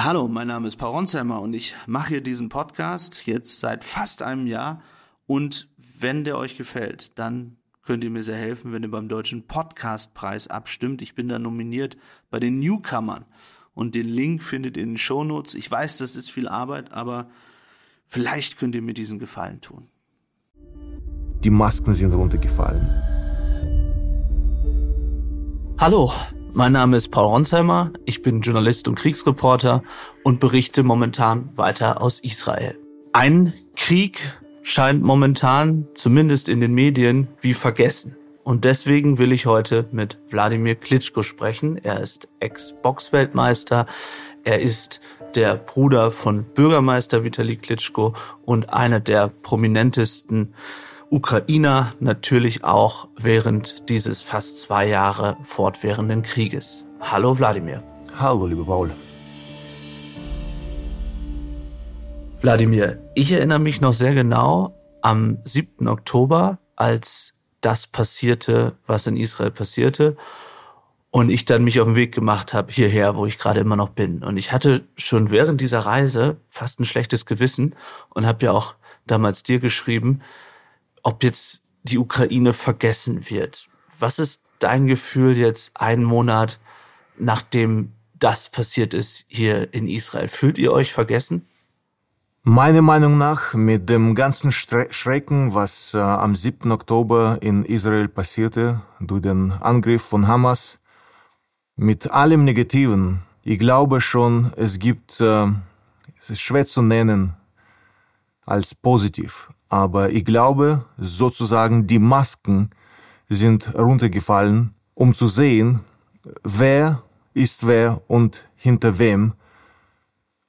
Hallo, mein Name ist Paul Ronsheimer und ich mache hier diesen Podcast jetzt seit fast einem Jahr. Und wenn der euch gefällt, dann könnt ihr mir sehr helfen, wenn ihr beim Deutschen Podcastpreis abstimmt. Ich bin da nominiert bei den Newcomern. Und den Link findet ihr in den Shownotes. Ich weiß, das ist viel Arbeit, aber vielleicht könnt ihr mir diesen Gefallen tun. Die Masken sind runtergefallen. Hallo, mein Name ist Paul Ronsheimer, ich bin Journalist und Kriegsreporter und berichte momentan weiter aus Israel. Ein Krieg scheint momentan, zumindest in den Medien, wie vergessen. Und deswegen will ich heute mit Wladimir Klitschko sprechen. Er ist Ex-Box-Weltmeister. Er ist der Bruder von Bürgermeister Vitali Klitschko und einer der prominentesten Ukrainer natürlich auch während dieses fast zwei Jahre fortwährenden Krieges. Hallo Wladimir. Hallo, lieber Paul. Wladimir, ich erinnere mich noch sehr genau am 7. Oktober, als das passierte, was in Israel passierte. Und ich dann mich auf den Weg gemacht habe hierher, wo ich gerade immer noch bin. Und ich hatte schon während dieser Reise fast ein schlechtes Gewissen und habe ja auch damals dir geschrieben, ob jetzt die Ukraine vergessen wird. Was ist dein Gefühl jetzt einen Monat nachdem das passiert ist hier in Israel? Fühlt ihr euch vergessen? Meiner Meinung nach, mit dem ganzen Schrecken, was äh, am 7. Oktober in Israel passierte, durch den Angriff von Hamas, mit allem Negativen, ich glaube schon, es gibt, äh, es ist schwer zu nennen als positiv. Aber ich glaube, sozusagen die Masken sind runtergefallen, um zu sehen, wer ist wer und hinter wem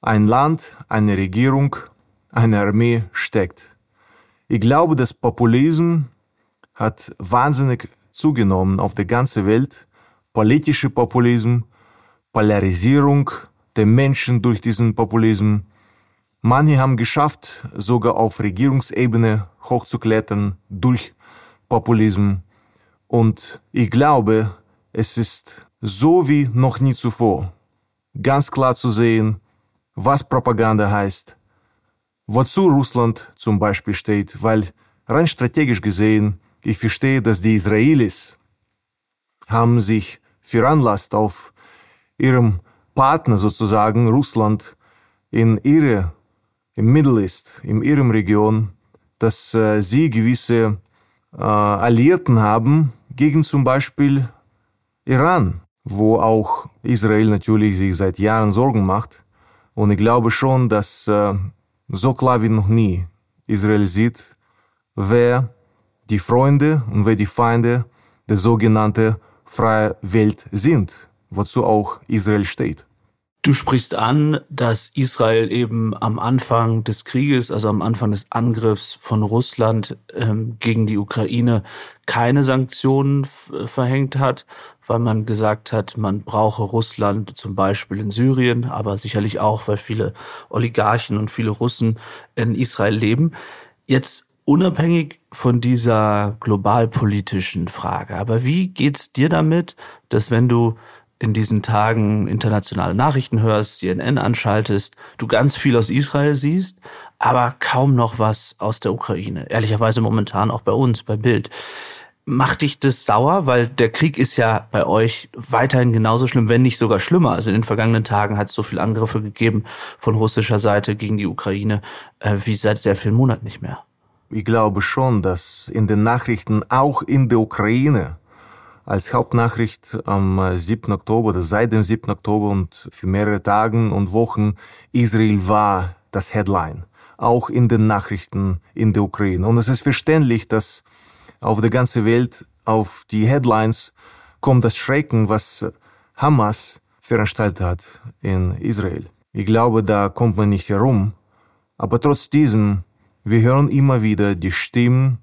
ein Land, eine Regierung, eine Armee steckt. Ich glaube, das Populismus hat wahnsinnig zugenommen auf der ganzen Welt. Politische Populismus, Polarisierung der Menschen durch diesen Populismus, Manche haben geschafft, sogar auf Regierungsebene hochzuklettern durch Populismus. Und ich glaube, es ist so wie noch nie zuvor ganz klar zu sehen, was Propaganda heißt, wozu Russland zum Beispiel steht, weil rein strategisch gesehen, ich verstehe, dass die Israelis haben sich veranlasst auf ihrem Partner sozusagen Russland in ihre im Middle East, in ihrem Region, dass äh, sie gewisse äh, Alliierten haben gegen zum Beispiel Iran, wo auch Israel natürlich sich seit Jahren Sorgen macht. Und ich glaube schon, dass äh, so klar wie noch nie Israel sieht, wer die Freunde und wer die Feinde der sogenannten freien Welt sind, wozu auch Israel steht. Du sprichst an, dass Israel eben am Anfang des Krieges, also am Anfang des Angriffs von Russland ähm, gegen die Ukraine keine Sanktionen verhängt hat, weil man gesagt hat, man brauche Russland zum Beispiel in Syrien, aber sicherlich auch, weil viele Oligarchen und viele Russen in Israel leben. Jetzt unabhängig von dieser globalpolitischen Frage, aber wie geht's dir damit, dass wenn du in diesen Tagen internationale Nachrichten hörst, CNN anschaltest, du ganz viel aus Israel siehst, aber kaum noch was aus der Ukraine. Ehrlicherweise momentan auch bei uns, bei Bild. Macht dich das sauer? Weil der Krieg ist ja bei euch weiterhin genauso schlimm, wenn nicht sogar schlimmer. Also in den vergangenen Tagen hat es so viele Angriffe gegeben von russischer Seite gegen die Ukraine äh, wie seit sehr vielen Monaten nicht mehr. Ich glaube schon, dass in den Nachrichten auch in der Ukraine als Hauptnachricht am 7. Äh, Oktober oder seit dem 7. Oktober und für mehrere Tagen und Wochen Israel war das Headline. Auch in den Nachrichten in der Ukraine. Und es ist verständlich, dass auf der ganzen Welt auf die Headlines kommt das Schrecken, was Hamas veranstaltet hat in Israel. Ich glaube, da kommt man nicht herum. Aber trotz diesem, wir hören immer wieder die Stimmen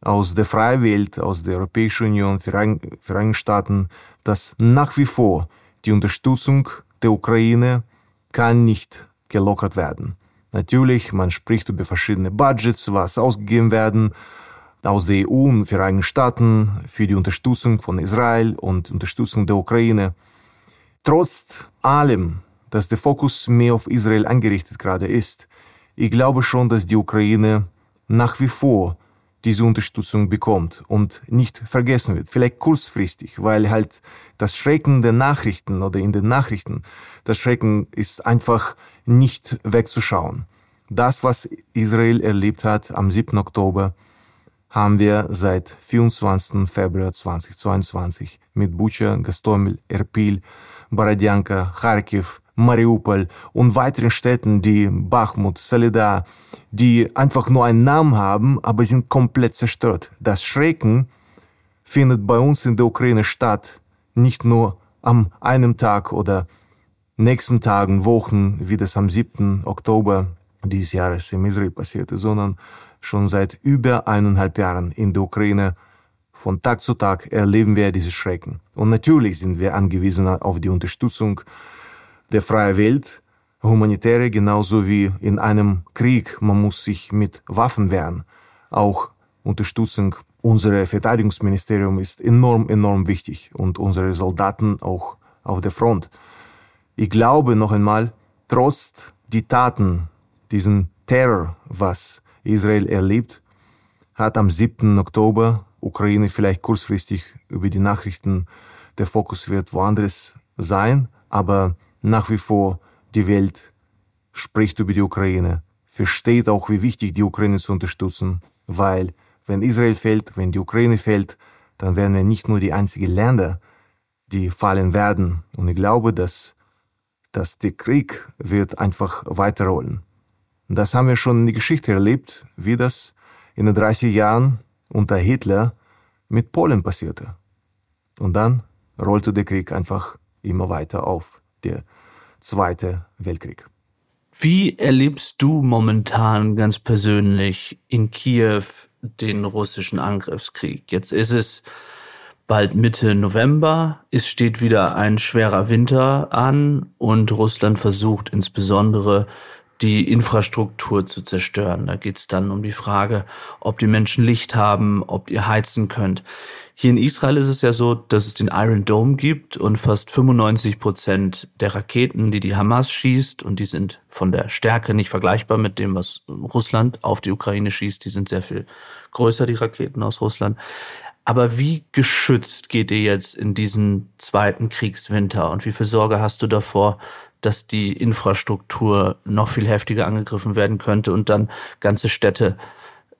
aus der freien Welt, aus der Europäischen Union, Vereinigten Staaten, dass nach wie vor die Unterstützung der Ukraine kann nicht gelockert werden. Natürlich, man spricht über verschiedene Budgets, was ausgegeben werden aus der EU und Vereinigten Staaten für die Unterstützung von Israel und Unterstützung der Ukraine. Trotz allem dass der Fokus mehr auf Israel angerichtet gerade ist. Ich glaube schon, dass die Ukraine nach wie vor diese Unterstützung bekommt und nicht vergessen wird. Vielleicht kurzfristig, weil halt das Schrecken der Nachrichten oder in den Nachrichten, das Schrecken ist einfach nicht wegzuschauen. Das, was Israel erlebt hat am 7. Oktober, haben wir seit 24. Februar 2022 mit Bucha, Gastomel, Erpil, Borodjanka, Kharkiv, Mariupol und weiteren Städten, die Bachmut, Solidar, die einfach nur einen Namen haben, aber sind komplett zerstört. Das Schrecken findet bei uns in der Ukraine statt, nicht nur am einem Tag oder nächsten Tagen, Wochen, wie das am 7. Oktober dieses Jahres in Israel passierte, sondern schon seit über eineinhalb Jahren in der Ukraine. Von Tag zu Tag erleben wir diese Schrecken. Und natürlich sind wir angewiesen auf die Unterstützung der freien Welt, humanitäre genauso wie in einem Krieg. Man muss sich mit Waffen wehren. Auch Unterstützung unserer Verteidigungsministerium ist enorm, enorm wichtig und unsere Soldaten auch auf der Front. Ich glaube noch einmal, trotz die Taten, diesen Terror, was Israel erlebt, hat am 7. Oktober Ukraine vielleicht kurzfristig über die Nachrichten, der Fokus wird woanders sein, aber nach wie vor die Welt spricht über die Ukraine, versteht auch, wie wichtig die Ukraine zu unterstützen, weil wenn Israel fällt, wenn die Ukraine fällt, dann werden wir nicht nur die einzigen Länder, die fallen werden. Und ich glaube, dass, dass der Krieg wird einfach weiterrollen. Das haben wir schon in der Geschichte erlebt, wie das in den 30 Jahren unter Hitler mit Polen passierte. Und dann rollte der Krieg einfach immer weiter auf, der Zweite Weltkrieg. Wie erlebst du momentan ganz persönlich in Kiew den russischen Angriffskrieg? Jetzt ist es bald Mitte November, es steht wieder ein schwerer Winter an und Russland versucht insbesondere die Infrastruktur zu zerstören. Da geht es dann um die Frage, ob die Menschen Licht haben, ob ihr heizen könnt. Hier in Israel ist es ja so, dass es den Iron Dome gibt und fast 95 Prozent der Raketen, die die Hamas schießt, und die sind von der Stärke nicht vergleichbar mit dem, was Russland auf die Ukraine schießt. Die sind sehr viel größer, die Raketen aus Russland. Aber wie geschützt geht ihr jetzt in diesen zweiten Kriegswinter und wie viel Sorge hast du davor, dass die Infrastruktur noch viel heftiger angegriffen werden könnte und dann ganze Städte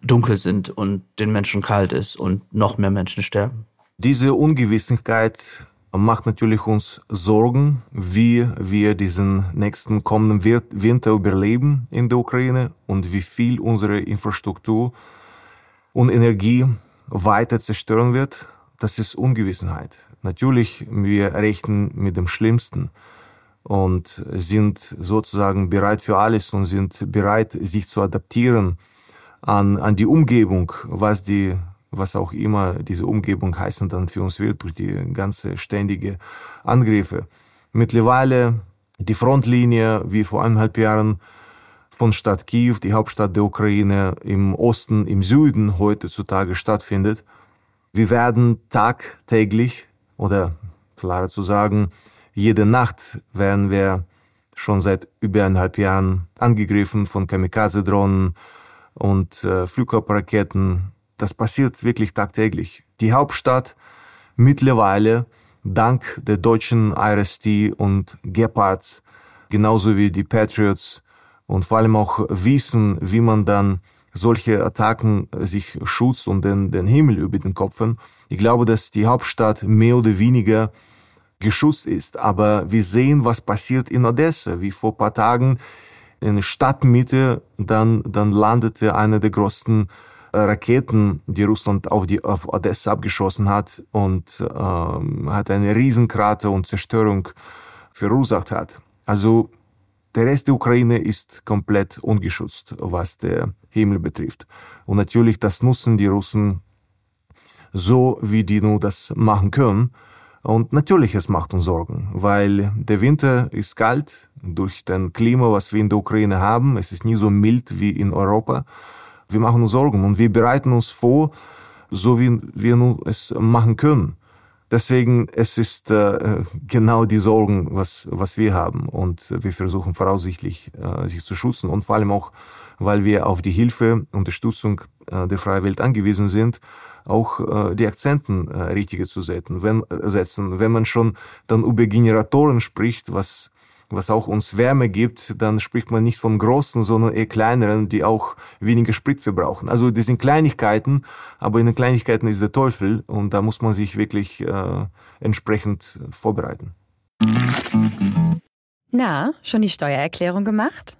dunkel sind und den Menschen kalt ist und noch mehr Menschen sterben. Diese Ungewissheit macht natürlich uns Sorgen, wie wir diesen nächsten kommenden Winter überleben in der Ukraine und wie viel unsere Infrastruktur und Energie weiter zerstören wird. Das ist Ungewissenheit. Natürlich, wir rechnen mit dem Schlimmsten und sind sozusagen bereit für alles und sind bereit, sich zu adaptieren an, an die Umgebung, was die, was auch immer diese Umgebung heißen dann für uns wird durch die ganze ständige Angriffe. Mittlerweile die Frontlinie, wie vor eineinhalb Jahren, von Stadt Kiew, die Hauptstadt der Ukraine, im Osten, im Süden heutzutage stattfindet. Wir werden tagtäglich oder klarer zu sagen, jede Nacht werden wir schon seit über eineinhalb Jahren angegriffen von Kamikaze-Drohnen und äh, Flugkörperraketen. Das passiert wirklich tagtäglich. Die Hauptstadt mittlerweile dank der deutschen IRST und Gepards, genauso wie die Patriots und vor allem auch wissen, wie man dann solche Attacken sich schützt und den, den Himmel über den Kopfen. Ich glaube, dass die Hauptstadt mehr oder weniger geschützt ist. Aber wir sehen, was passiert in Odessa, wie vor paar Tagen in Stadtmitte dann, dann landete eine der größten äh, Raketen, die Russland auf, die, auf Odessa abgeschossen hat und ähm, hat eine Riesenkrater und Zerstörung verursacht hat. Also der Rest der Ukraine ist komplett ungeschützt, was der Himmel betrifft. Und natürlich, das nutzen die Russen so, wie die nur das machen können. Und natürlich, es macht uns Sorgen, weil der Winter ist kalt durch den Klima, was wir in der Ukraine haben. Es ist nie so mild wie in Europa. Wir machen uns Sorgen und wir bereiten uns vor, so wie wir nun es machen können. Deswegen, es ist äh, genau die Sorgen, was, was wir haben. Und wir versuchen voraussichtlich, äh, sich zu schützen. Und vor allem auch, weil wir auf die Hilfe, Unterstützung äh, der freien Welt angewiesen sind, auch äh, die Akzenten äh, richtige zu setzen. Wenn, äh, setzen. Wenn man schon dann über Generatoren spricht, was was auch uns Wärme gibt, dann spricht man nicht von großen, sondern eher kleineren, die auch weniger Sprit verbrauchen. Also das sind Kleinigkeiten, aber in den Kleinigkeiten ist der Teufel und da muss man sich wirklich äh, entsprechend vorbereiten. Na, schon die Steuererklärung gemacht?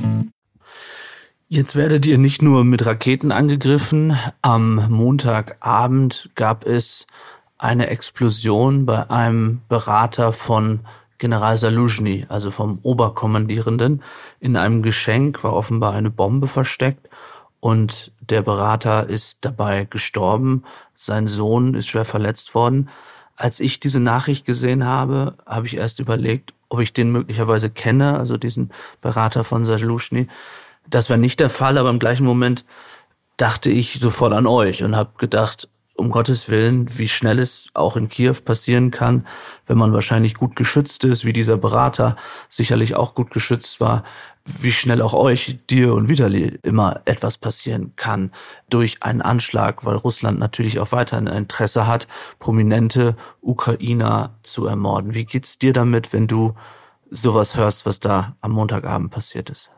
Jetzt werdet ihr nicht nur mit Raketen angegriffen. Am Montagabend gab es eine Explosion bei einem Berater von General Saluzhny, also vom Oberkommandierenden. In einem Geschenk war offenbar eine Bombe versteckt und der Berater ist dabei gestorben. Sein Sohn ist schwer verletzt worden. Als ich diese Nachricht gesehen habe, habe ich erst überlegt, ob ich den möglicherweise kenne, also diesen Berater von Saluzhny. Das war nicht der Fall, aber im gleichen Moment dachte ich sofort an euch und habe gedacht, um Gottes Willen, wie schnell es auch in Kiew passieren kann, wenn man wahrscheinlich gut geschützt ist, wie dieser Berater sicherlich auch gut geschützt war, wie schnell auch euch, dir und Vitali immer etwas passieren kann durch einen Anschlag, weil Russland natürlich auch weiterhin ein Interesse hat, prominente Ukrainer zu ermorden. Wie geht's dir damit, wenn du sowas hörst, was da am Montagabend passiert ist?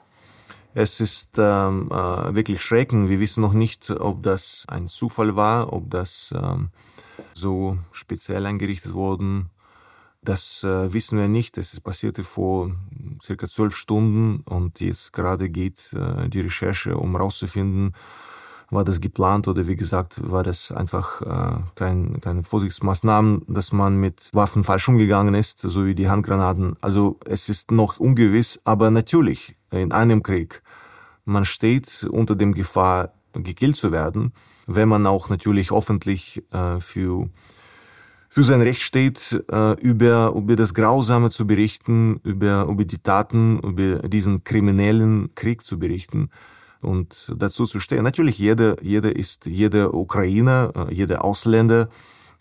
Es ist ähm, äh, wirklich schreckend. Wir wissen noch nicht, ob das ein Zufall war, ob das ähm, so speziell eingerichtet worden. Das äh, wissen wir nicht. Es passierte vor circa zwölf Stunden und jetzt gerade geht äh, die Recherche, um herauszufinden, war das geplant oder wie gesagt, war das einfach äh, kein, keine Vorsichtsmaßnahmen, dass man mit Waffen falsch umgegangen ist, so wie die Handgranaten. Also es ist noch ungewiss, aber natürlich in einem Krieg man steht unter dem Gefahr, gekillt zu werden, wenn man auch natürlich öffentlich äh, für für sein Recht steht, äh, über, über das Grausame zu berichten, über, über die Taten, über diesen kriminellen Krieg zu berichten und dazu zu stehen. Natürlich, jeder, jeder ist, jeder Ukrainer, äh, jeder Ausländer,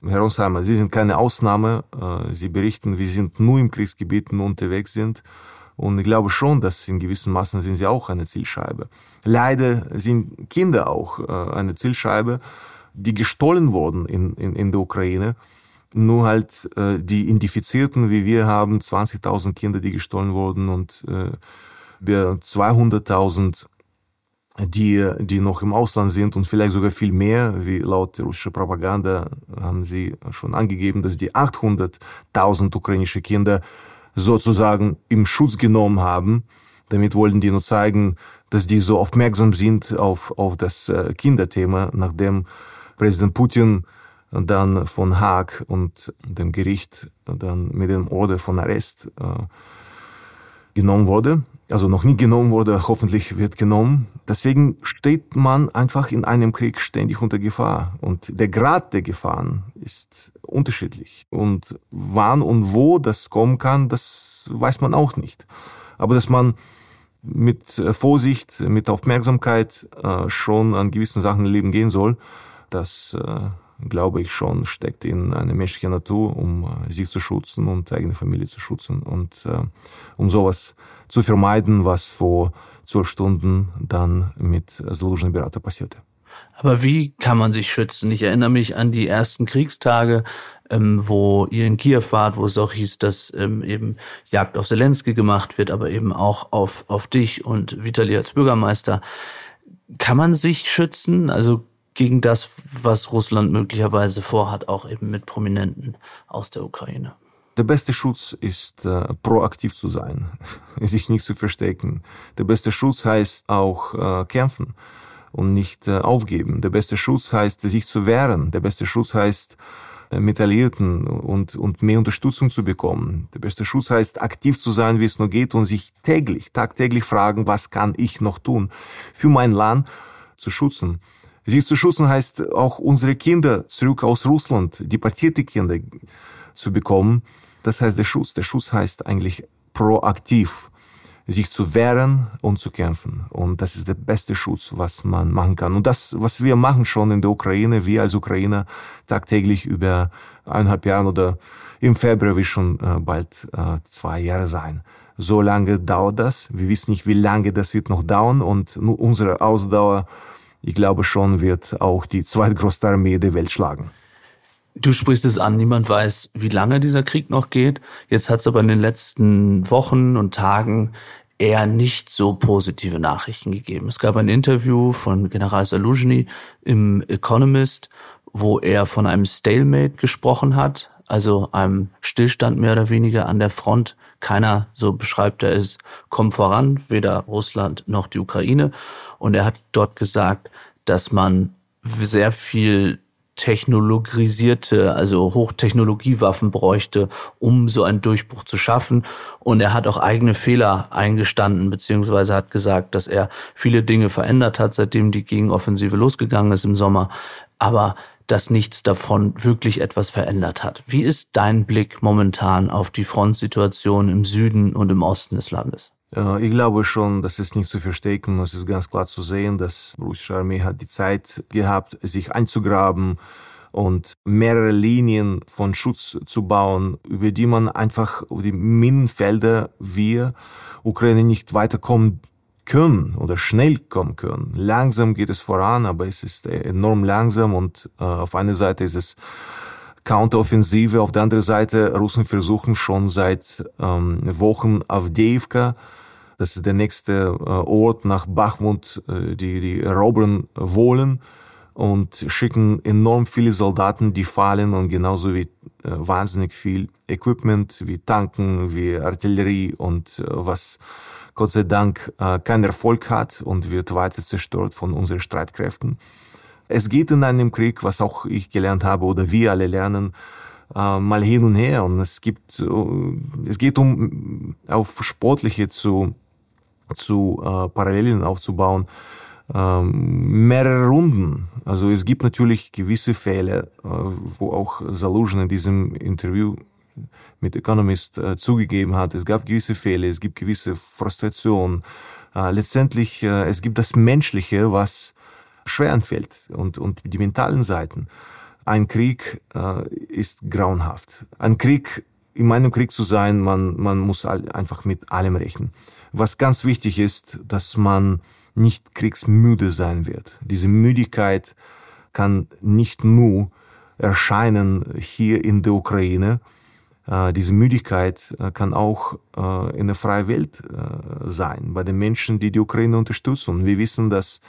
Herr Onsheimer, Sie sind keine Ausnahme. Äh, Sie berichten, wir sind nur im Kriegsgebieten unterwegs sind und ich glaube schon, dass in gewissen Maßen sind sie auch eine Zielscheibe. Leider sind Kinder auch äh, eine Zielscheibe, die gestohlen wurden in, in, in der Ukraine. Nur halt äh, die Indifizierten, wie wir haben, 20.000 Kinder, die gestohlen wurden und äh, wir 200.000 die, die noch im Ausland sind und vielleicht sogar viel mehr, wie laut der russischen Propaganda haben sie schon angegeben, dass die 800.000 ukrainische Kinder sozusagen im Schutz genommen haben. Damit wollten die nur zeigen, dass die so aufmerksam sind auf, auf das äh, Kinderthema, nachdem Präsident Putin dann von Haag und dem Gericht dann mit dem Order von Arrest äh, genommen wurde also noch nie genommen wurde, hoffentlich wird genommen. Deswegen steht man einfach in einem Krieg ständig unter Gefahr. Und der Grad der Gefahren ist unterschiedlich. Und wann und wo das kommen kann, das weiß man auch nicht. Aber dass man mit Vorsicht, mit Aufmerksamkeit äh, schon an gewissen Sachen im Leben gehen soll, das äh, glaube ich schon steckt in einer menschlichen Natur, um äh, sich zu schützen und eigene Familie zu schützen und äh, um sowas zu vermeiden, was vor zwölf Stunden dann mit Soluzhny Berater passierte. Aber wie kann man sich schützen? Ich erinnere mich an die ersten Kriegstage, ähm, wo ihr in Kiew wart, wo es auch hieß, dass ähm, eben Jagd auf Zelensky gemacht wird, aber eben auch auf, auf dich und Vitali als Bürgermeister. Kann man sich schützen? Also gegen das, was Russland möglicherweise vorhat, auch eben mit Prominenten aus der Ukraine? Der beste Schutz ist äh, proaktiv zu sein, sich nicht zu verstecken. Der beste Schutz heißt auch äh, kämpfen und nicht äh, aufgeben. Der beste Schutz heißt sich zu wehren. Der beste Schutz heißt mit Alliierten und, und mehr Unterstützung zu bekommen. Der beste Schutz heißt, aktiv zu sein, wie es nur geht und sich täglich, tagtäglich fragen, was kann ich noch tun, für mein Land zu schützen. Sie zu schützen heißt auch unsere Kinder zurück aus Russland, deportierte Kinder zu bekommen. Das heißt der Schutz. Der Schutz heißt eigentlich proaktiv sich zu wehren und zu kämpfen. Und das ist der beste Schutz, was man machen kann. Und das, was wir machen schon in der Ukraine, wir als Ukrainer tagtäglich über eineinhalb Jahren oder im Februar wird schon äh, bald äh, zwei Jahre sein. So lange dauert das. Wir wissen nicht, wie lange das wird noch dauern. Und unsere Ausdauer, ich glaube schon, wird auch die zweitgrößte Armee der Welt schlagen. Du sprichst es an, niemand weiß, wie lange dieser Krieg noch geht. Jetzt hat es aber in den letzten Wochen und Tagen eher nicht so positive Nachrichten gegeben. Es gab ein Interview von General Saluzhny im Economist, wo er von einem Stalemate gesprochen hat, also einem Stillstand mehr oder weniger an der Front. Keiner, so beschreibt er es, kommt voran, weder Russland noch die Ukraine. Und er hat dort gesagt, dass man sehr viel technologisierte, also Hochtechnologiewaffen bräuchte, um so einen Durchbruch zu schaffen. Und er hat auch eigene Fehler eingestanden, beziehungsweise hat gesagt, dass er viele Dinge verändert hat, seitdem die Gegenoffensive losgegangen ist im Sommer, aber dass nichts davon wirklich etwas verändert hat. Wie ist dein Blick momentan auf die Frontsituation im Süden und im Osten des Landes? Ich glaube schon, das ist nicht zu verstecken. Es ist ganz klar zu sehen, dass die russische Armee hat die Zeit gehabt, sich einzugraben und mehrere Linien von Schutz zu bauen, über die man einfach die Minenfelder wir Ukraine nicht weiterkommen können oder schnell kommen können. Langsam geht es voran, aber es ist enorm langsam und äh, auf einer Seite ist es Counteroffensive, auf der anderen Seite Russen versuchen schon seit ähm, Wochen Avdeivka das ist der nächste äh, Ort nach Bachmut, äh, die, die erobern wollen und schicken enorm viele Soldaten, die fallen und genauso wie äh, wahnsinnig viel Equipment, wie Tanken, wie Artillerie und was Gott sei Dank keinen Erfolg hat und wird weiter zerstört von unseren Streitkräften. Es geht in einem Krieg, was auch ich gelernt habe oder wir alle lernen, mal hin und her und es gibt, es geht um auf sportliche zu zu äh, Parallelen aufzubauen, ähm, mehrere Runden. Also es gibt natürlich gewisse Fälle, äh, wo auch Saluzhin in diesem Interview mit Economist äh, zugegeben hat. Es gab gewisse Fälle, es gibt gewisse Frustration. Äh, letztendlich, äh, es gibt das Menschliche, was schwer anfällt und, und die mentalen Seiten. Ein Krieg äh, ist grauenhaft. Ein Krieg, in meinem Krieg zu sein, man, man muss einfach mit allem rechnen. Was ganz wichtig ist, dass man nicht kriegsmüde sein wird. Diese Müdigkeit kann nicht nur erscheinen hier in der Ukraine. Äh, diese Müdigkeit äh, kann auch äh, in der freien Welt sein, bei den Menschen, die die Ukraine unterstützen. Wir wissen, dass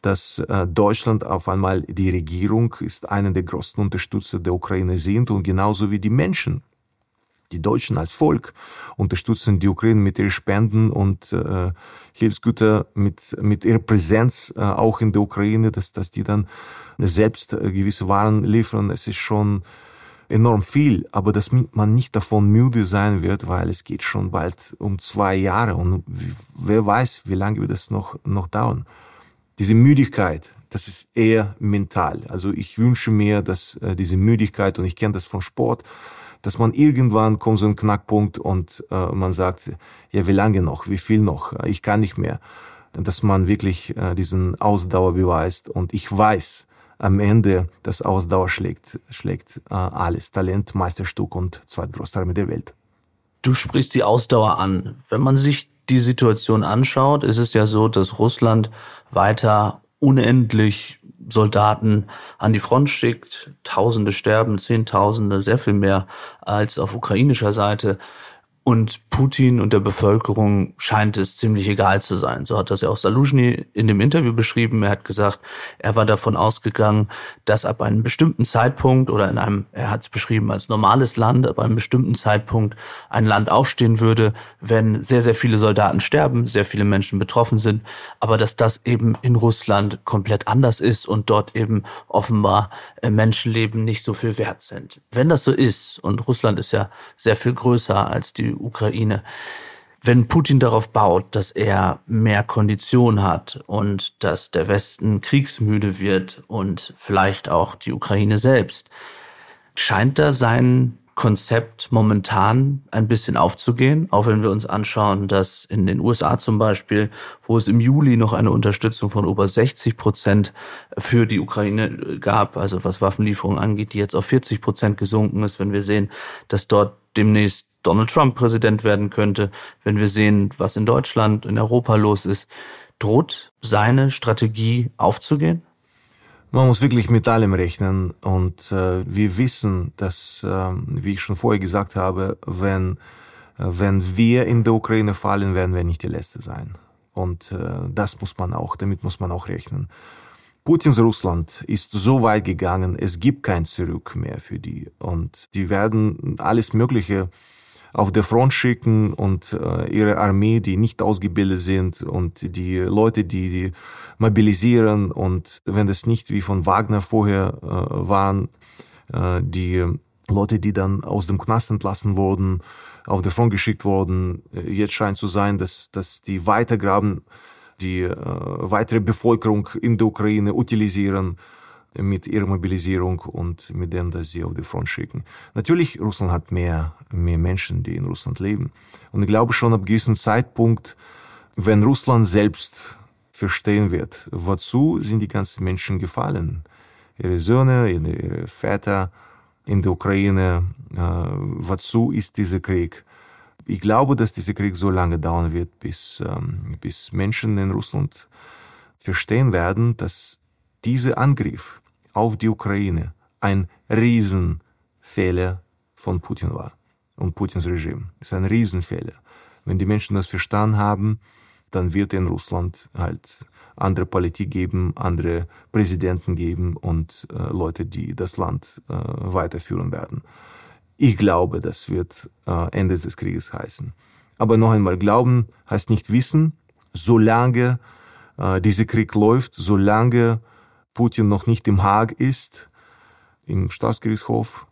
dass Deutschland auf einmal die Regierung ist einer der größten Unterstützer der Ukraine sind und genauso wie die Menschen die Deutschen als Volk unterstützen die Ukraine mit ihren Spenden und äh, Hilfsgüter mit, mit ihrer Präsenz äh, auch in der Ukraine, dass, dass die dann selbst äh, gewisse Waren liefern. Es ist schon enorm viel, aber dass man nicht davon müde sein wird, weil es geht schon bald um zwei Jahre und wer weiß, wie lange wird das noch, noch dauern. Diese Müdigkeit, das ist eher mental. Also ich wünsche mir, dass äh, diese Müdigkeit, und ich kenne das vom Sport, dass man irgendwann kommt so ein Knackpunkt und äh, man sagt, ja, wie lange noch, wie viel noch, ich kann nicht mehr. Dass man wirklich äh, diesen Ausdauer beweist und ich weiß, am Ende das Ausdauer schlägt, schlägt äh, alles, Talent, Meisterstück und zweitgrößte Armee der Welt. Du sprichst die Ausdauer an. Wenn man sich die Situation anschaut, ist es ja so, dass Russland weiter unendlich Soldaten an die Front schickt. Tausende sterben, Zehntausende, sehr viel mehr als auf ukrainischer Seite. Und Putin und der Bevölkerung scheint es ziemlich egal zu sein. So hat das ja auch Saluzhny in dem Interview beschrieben. Er hat gesagt, er war davon ausgegangen, dass ab einem bestimmten Zeitpunkt oder in einem, er hat es beschrieben als normales Land, ab einem bestimmten Zeitpunkt ein Land aufstehen würde, wenn sehr, sehr viele Soldaten sterben, sehr viele Menschen betroffen sind, aber dass das eben in Russland komplett anders ist und dort eben offenbar äh, Menschenleben nicht so viel wert sind. Wenn das so ist, und Russland ist ja sehr viel größer als die Ukraine. Wenn Putin darauf baut, dass er mehr Kondition hat und dass der Westen kriegsmüde wird und vielleicht auch die Ukraine selbst, scheint da sein Konzept momentan ein bisschen aufzugehen, auch wenn wir uns anschauen, dass in den USA zum Beispiel, wo es im Juli noch eine Unterstützung von über 60 Prozent für die Ukraine gab, also was Waffenlieferungen angeht, die jetzt auf 40 Prozent gesunken ist, wenn wir sehen, dass dort demnächst Donald Trump Präsident werden könnte, wenn wir sehen, was in Deutschland, in Europa los ist, droht seine Strategie aufzugehen? Man muss wirklich mit allem rechnen und äh, wir wissen, dass, äh, wie ich schon vorher gesagt habe, wenn, äh, wenn wir in der Ukraine fallen, werden wir nicht die Letzte sein. Und äh, das muss man auch, damit muss man auch rechnen. Putins Russland ist so weit gegangen, es gibt kein Zurück mehr für die. Und die werden alles Mögliche auf der Front schicken und äh, ihre Armee, die nicht ausgebildet sind und die Leute, die, die mobilisieren und wenn das nicht wie von Wagner vorher äh, waren, äh, die Leute, die dann aus dem Knast entlassen wurden, auf der Front geschickt wurden, äh, jetzt scheint zu sein, dass, dass die weitergraben, die äh, weitere Bevölkerung in der Ukraine utilisieren, mit ihrer Mobilisierung und mit dem, dass sie auf die Front schicken. Natürlich, Russland hat mehr, mehr Menschen, die in Russland leben. Und ich glaube schon ab gewissen Zeitpunkt, wenn Russland selbst verstehen wird, wozu sind die ganzen Menschen gefallen? Ihre Söhne, ihre Väter in der Ukraine, äh, wozu ist dieser Krieg? Ich glaube, dass dieser Krieg so lange dauern wird, bis, ähm, bis Menschen in Russland verstehen werden, dass dieser Angriff auf die Ukraine ein Riesenfehler von Putin war und Putins Regime. Das ist ein Riesenfehler. Wenn die Menschen das verstanden haben, dann wird in Russland halt andere Politik geben, andere Präsidenten geben und äh, Leute, die das Land äh, weiterführen werden. Ich glaube, das wird äh, Ende des Krieges heißen. Aber noch einmal, glauben heißt nicht wissen, solange äh, dieser Krieg läuft, solange Putin noch nicht im Haag ist, im Staatsgerichtshof,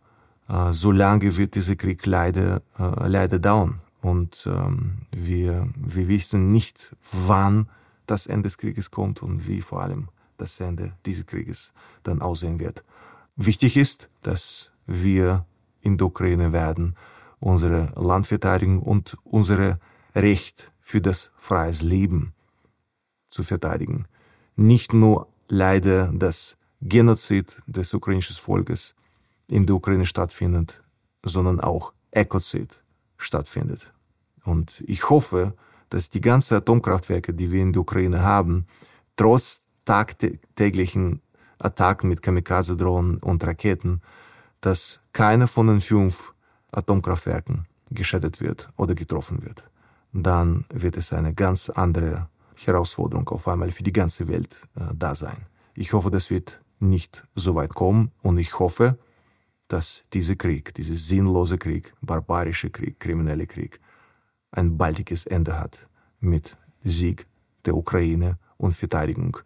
äh, solange wird dieser Krieg leider, äh, leider dauern. Und ähm, wir, wir wissen nicht, wann das Ende des Krieges kommt und wie vor allem das Ende dieses Krieges dann aussehen wird. Wichtig ist, dass wir in der Ukraine werden unsere Land verteidigen und unsere Recht für das freies Leben zu verteidigen. Nicht nur leider das Genozid des ukrainischen Volkes in der Ukraine stattfindet, sondern auch Ökozid stattfindet. Und ich hoffe, dass die ganzen Atomkraftwerke, die wir in der Ukraine haben, trotz tagtäglichen Attacken mit Kamikaze-Drohnen und Raketen, dass keiner von den fünf Atomkraftwerken geschädigt wird oder getroffen wird. Dann wird es eine ganz andere Herausforderung auf einmal für die ganze Welt äh, da sein. Ich hoffe, das wird nicht so weit kommen und ich hoffe, dass dieser Krieg, dieser sinnlose Krieg, barbarische Krieg, kriminelle Krieg, ein baldiges Ende hat mit Sieg der Ukraine und Verteidigung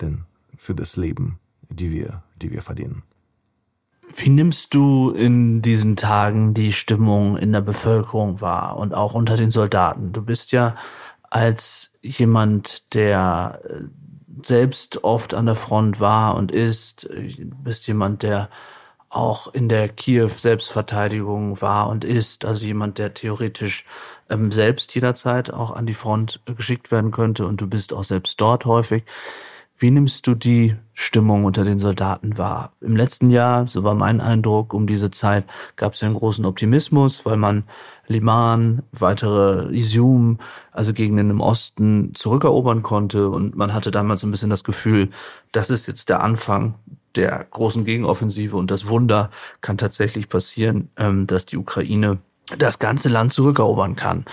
denn für das Leben, die wir, die wir verdienen. Wie nimmst du in diesen Tagen die Stimmung in der Bevölkerung wahr und auch unter den Soldaten? Du bist ja als jemand, der äh, selbst oft an der Front war und ist, bist jemand, der auch in der Kiew Selbstverteidigung war und ist, also jemand, der theoretisch ähm, selbst jederzeit auch an die Front geschickt werden könnte. Und du bist auch selbst dort häufig. Wie nimmst du die Stimmung unter den Soldaten wahr? Im letzten Jahr, so war mein Eindruck, um diese Zeit gab es einen großen Optimismus, weil man Liman, weitere Isium, also Gegenden im Osten zurückerobern konnte und man hatte damals ein bisschen das Gefühl, das ist jetzt der Anfang der großen Gegenoffensive und das Wunder kann tatsächlich passieren, ähm, dass die Ukraine das ganze Land zurückerobern kann.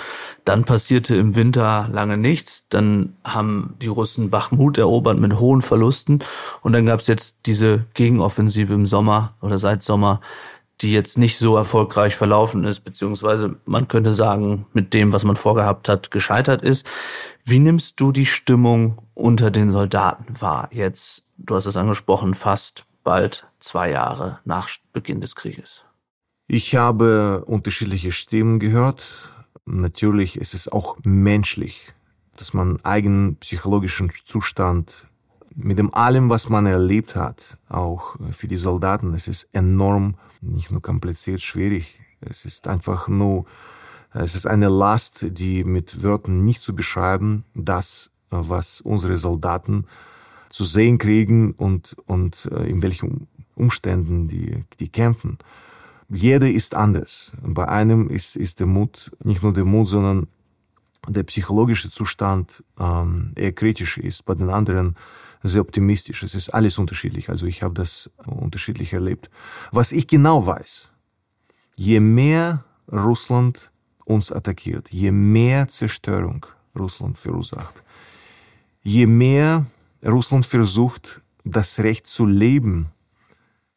Dann passierte im Winter lange nichts. Dann haben die Russen Bachmut erobert mit hohen Verlusten. Und dann gab es jetzt diese Gegenoffensive im Sommer oder seit Sommer, die jetzt nicht so erfolgreich verlaufen ist, beziehungsweise man könnte sagen, mit dem, was man vorgehabt hat, gescheitert ist. Wie nimmst du die Stimmung unter den Soldaten wahr? Jetzt, du hast es angesprochen, fast bald zwei Jahre nach Beginn des Krieges. Ich habe unterschiedliche Stimmen gehört. Natürlich ist es auch menschlich, dass man eigenen psychologischen Zustand mit dem allem, was man erlebt hat, auch für die Soldaten, es ist enorm, nicht nur kompliziert, schwierig. Es ist einfach nur, es ist eine Last, die mit Wörtern nicht zu beschreiben, das, was unsere Soldaten zu sehen kriegen und, und äh, in welchen Umständen die, die kämpfen jeder ist anders. Bei einem ist, ist der Mut, nicht nur der Mut, sondern der psychologische Zustand ähm, eher kritisch ist, bei den anderen sehr optimistisch. Es ist alles unterschiedlich. Also ich habe das unterschiedlich erlebt. Was ich genau weiß, je mehr Russland uns attackiert, je mehr Zerstörung Russland verursacht, je mehr Russland versucht, das Recht zu leben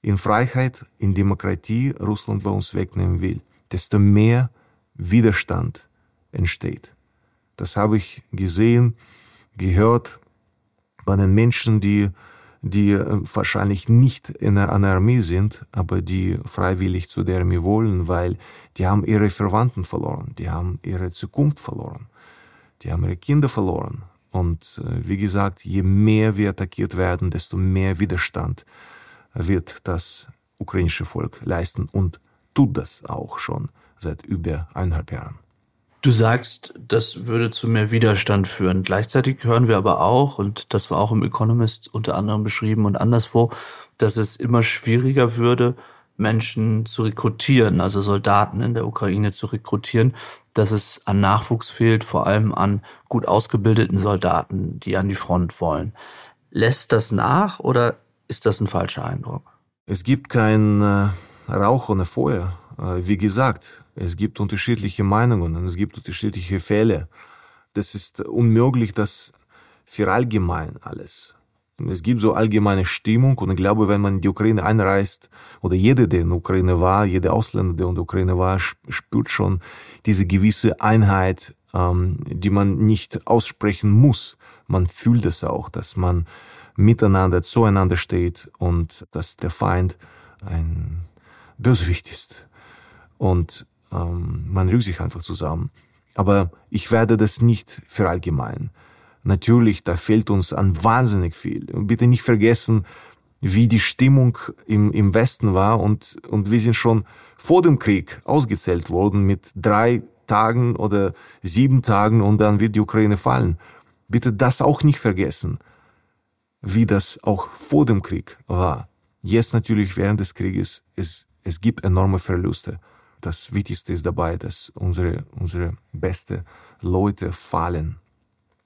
in Freiheit, in Demokratie Russland bei uns wegnehmen will, desto mehr Widerstand entsteht. Das habe ich gesehen, gehört bei den Menschen, die, die äh, wahrscheinlich nicht in einer Armee sind, aber die freiwillig zu der Armee wollen, weil die haben ihre Verwandten verloren, die haben ihre Zukunft verloren, die haben ihre Kinder verloren. Und äh, wie gesagt, je mehr wir attackiert werden, desto mehr Widerstand wird das ukrainische Volk leisten und tut das auch schon seit über eineinhalb Jahren. Du sagst, das würde zu mehr Widerstand führen. Gleichzeitig hören wir aber auch, und das war auch im Economist unter anderem beschrieben und anderswo, dass es immer schwieriger würde, Menschen zu rekrutieren, also Soldaten in der Ukraine zu rekrutieren, dass es an Nachwuchs fehlt, vor allem an gut ausgebildeten Soldaten, die an die Front wollen. Lässt das nach oder ist das ein falscher Eindruck? Es gibt kein äh, Rauch ohne Feuer. Äh, wie gesagt, es gibt unterschiedliche Meinungen und es gibt unterschiedliche Fälle. Das ist unmöglich, das für allgemein alles. Es gibt so allgemeine Stimmung und ich glaube, wenn man in die Ukraine einreist oder jeder, der in der Ukraine war, jeder Ausländer, der in der Ukraine war, spürt schon diese gewisse Einheit, ähm, die man nicht aussprechen muss. Man fühlt es auch, dass man miteinander zueinander steht und dass der Feind ein Bösewicht ist. Und ähm, man rügt sich einfach zusammen. Aber ich werde das nicht verallgemeinern. Natürlich, da fehlt uns an wahnsinnig viel. Und bitte nicht vergessen, wie die Stimmung im, im Westen war und, und wir sind schon vor dem Krieg ausgezählt worden mit drei Tagen oder sieben Tagen und dann wird die Ukraine fallen. Bitte das auch nicht vergessen wie das auch vor dem Krieg war. Jetzt natürlich während des Krieges, es, es gibt enorme Verluste. Das Wichtigste ist dabei, dass unsere, unsere beste Leute fallen.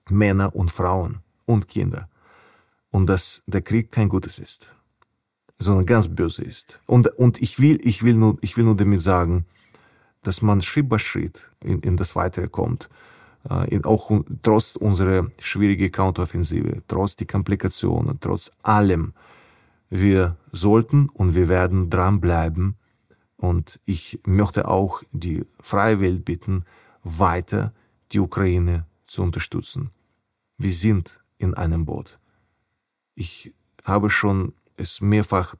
Männer und Frauen und Kinder. Und dass der Krieg kein Gutes ist, sondern ganz böse ist. Und, und ich will, ich will nur, ich will nur damit sagen, dass man Schritt bei Schritt in, in das Weitere kommt äh, auch trotz unserer schwierigen Counteroffensive, trotz die Komplikationen, trotz allem, wir sollten und wir werden dranbleiben. Und ich möchte auch die freie Welt bitten, weiter die Ukraine zu unterstützen. Wir sind in einem Boot. Ich habe schon es mehrfach